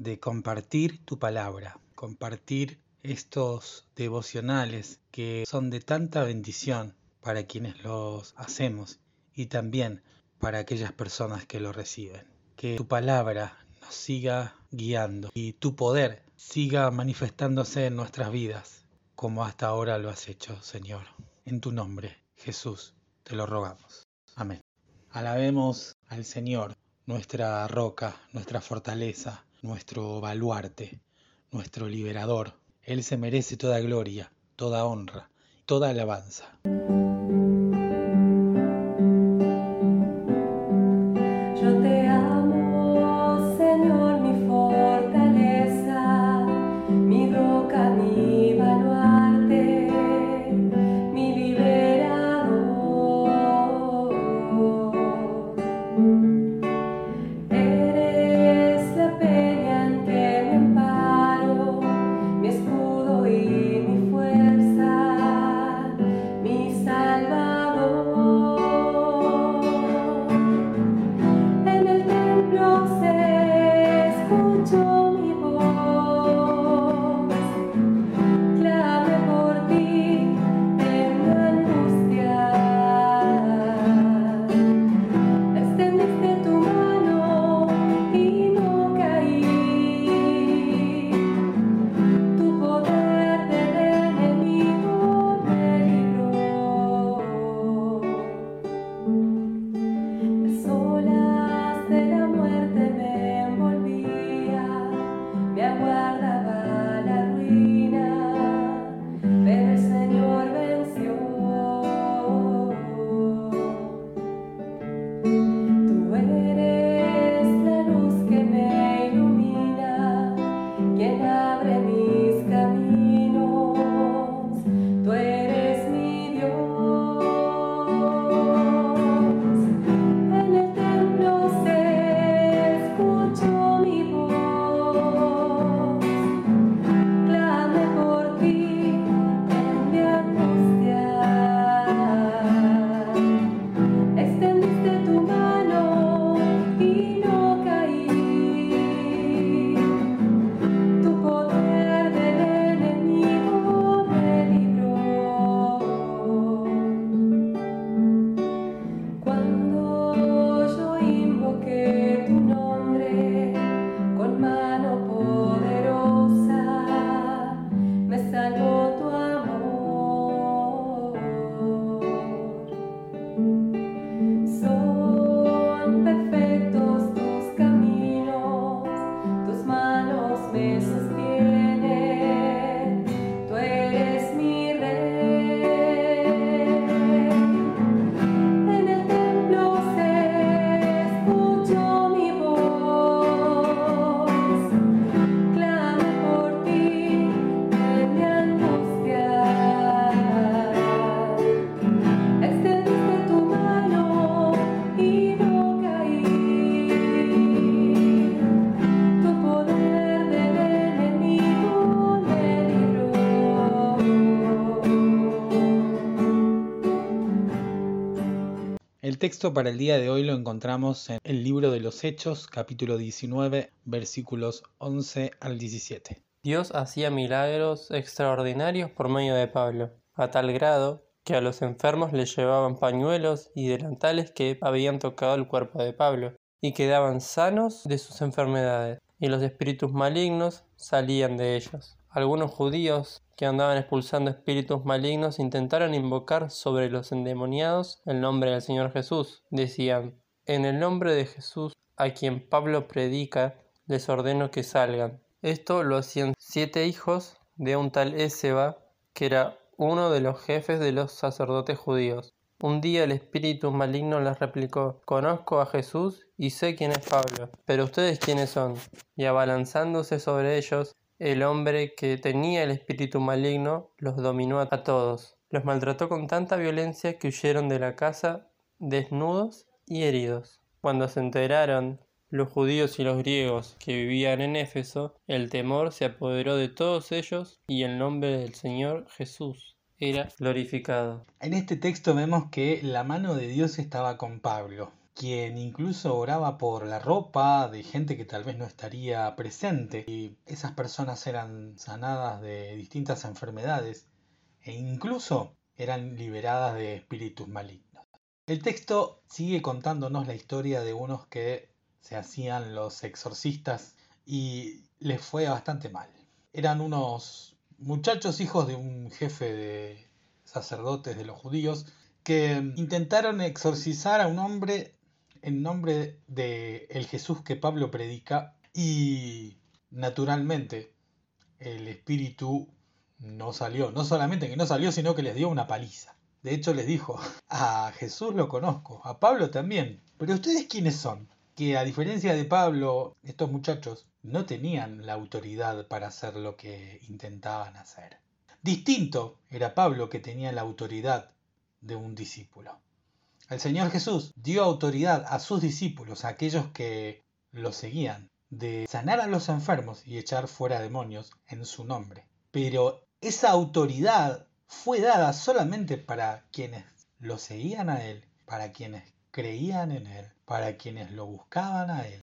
de compartir tu palabra, compartir estos devocionales que son de tanta bendición para quienes los hacemos y también para aquellas personas que lo reciben. Que tu palabra nos siga guiando y tu poder siga manifestándose en nuestras vidas como hasta ahora lo has hecho, Señor. En tu nombre, Jesús, te lo rogamos. Amén. Alabemos al Señor, nuestra roca, nuestra fortaleza, nuestro baluarte, nuestro liberador. Él se merece toda gloria, toda honra, toda alabanza. Texto para el día de hoy lo encontramos en el libro de los Hechos, capítulo 19, versículos 11 al 17. Dios hacía milagros extraordinarios por medio de Pablo, a tal grado que a los enfermos les llevaban pañuelos y delantales que habían tocado el cuerpo de Pablo, y quedaban sanos de sus enfermedades, y los espíritus malignos salían de ellos. Algunos judíos que andaban expulsando espíritus malignos intentaron invocar sobre los endemoniados el nombre del Señor Jesús. Decían, en el nombre de Jesús, a quien Pablo predica, les ordeno que salgan. Esto lo hacían siete hijos de un tal Eseba, que era uno de los jefes de los sacerdotes judíos. Un día el espíritu maligno les replicó, Conozco a Jesús y sé quién es Pablo, pero ustedes quiénes son. Y abalanzándose sobre ellos, el hombre que tenía el espíritu maligno los dominó a todos. Los maltrató con tanta violencia que huyeron de la casa desnudos y heridos. Cuando se enteraron los judíos y los griegos que vivían en Éfeso, el temor se apoderó de todos ellos y el nombre del Señor Jesús era glorificado. En este texto vemos que la mano de Dios estaba con Pablo, quien incluso oraba por la ropa de gente que tal vez no estaría presente y esas personas eran sanadas de distintas enfermedades e incluso eran liberadas de espíritus malignos. El texto sigue contándonos la historia de unos que se hacían los exorcistas y les fue bastante mal. Eran unos muchachos hijos de un jefe de sacerdotes de los judíos que intentaron exorcizar a un hombre en nombre de el Jesús que Pablo predica y naturalmente el espíritu no salió, no solamente que no salió, sino que les dio una paliza. De hecho les dijo, a Jesús lo conozco, a Pablo también, pero ustedes quiénes son? Que a diferencia de Pablo, estos muchachos no tenían la autoridad para hacer lo que intentaban hacer. Distinto era Pablo que tenía la autoridad de un discípulo. El Señor Jesús dio autoridad a sus discípulos, a aquellos que lo seguían, de sanar a los enfermos y echar fuera demonios en su nombre. Pero esa autoridad fue dada solamente para quienes lo seguían a Él, para quienes creían en Él, para quienes lo buscaban a Él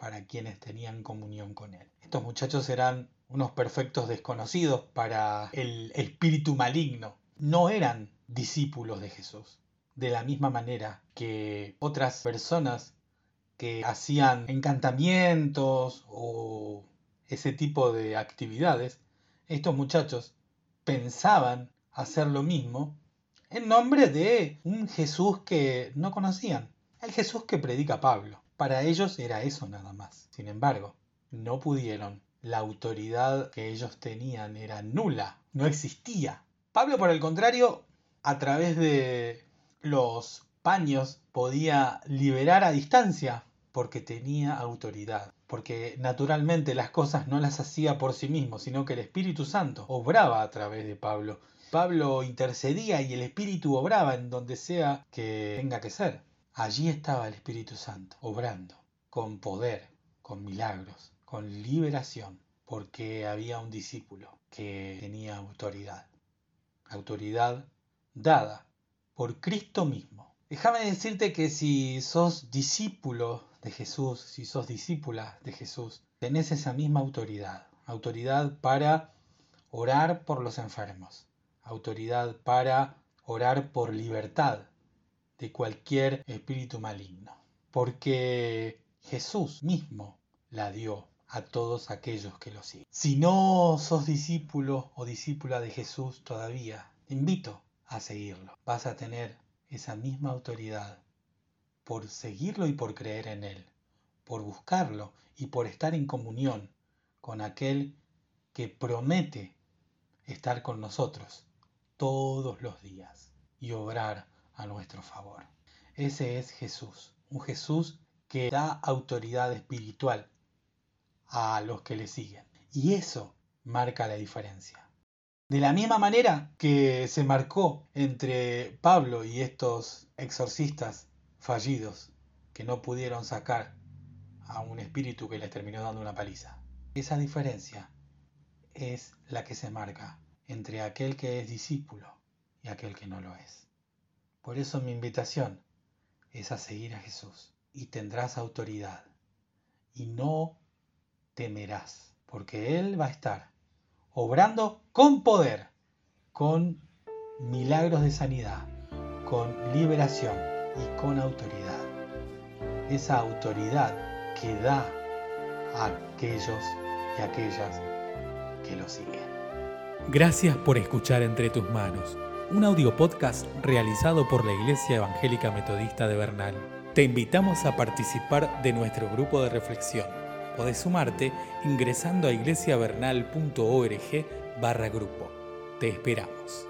para quienes tenían comunión con él. Estos muchachos eran unos perfectos desconocidos para el espíritu maligno. No eran discípulos de Jesús. De la misma manera que otras personas que hacían encantamientos o ese tipo de actividades, estos muchachos pensaban hacer lo mismo en nombre de un Jesús que no conocían, el Jesús que predica Pablo. Para ellos era eso nada más. Sin embargo, no pudieron. La autoridad que ellos tenían era nula, no existía. Pablo, por el contrario, a través de los paños podía liberar a distancia porque tenía autoridad, porque naturalmente las cosas no las hacía por sí mismo, sino que el Espíritu Santo obraba a través de Pablo. Pablo intercedía y el Espíritu obraba en donde sea que tenga que ser. Allí estaba el Espíritu Santo, obrando, con poder, con milagros, con liberación, porque había un discípulo que tenía autoridad. Autoridad dada por Cristo mismo. Déjame decirte que si sos discípulo de Jesús, si sos discípula de Jesús, tenés esa misma autoridad. Autoridad para orar por los enfermos. Autoridad para orar por libertad de cualquier espíritu maligno, porque Jesús mismo la dio a todos aquellos que lo siguen. Si no sos discípulo o discípula de Jesús todavía, te invito a seguirlo. Vas a tener esa misma autoridad por seguirlo y por creer en Él, por buscarlo y por estar en comunión con aquel que promete estar con nosotros todos los días y obrar a nuestro favor. Ese es Jesús, un Jesús que da autoridad espiritual a los que le siguen. Y eso marca la diferencia. De la misma manera que se marcó entre Pablo y estos exorcistas fallidos que no pudieron sacar a un espíritu que les terminó dando una paliza. Esa diferencia es la que se marca entre aquel que es discípulo y aquel que no lo es. Por eso mi invitación es a seguir a Jesús y tendrás autoridad y no temerás, porque Él va a estar obrando con poder, con milagros de sanidad, con liberación y con autoridad. Esa autoridad que da a aquellos y aquellas que lo siguen. Gracias por escuchar entre tus manos un audio podcast realizado por la Iglesia Evangélica Metodista de Bernal. Te invitamos a participar de nuestro grupo de reflexión. Podés sumarte ingresando a iglesiavernal.org barra grupo. Te esperamos.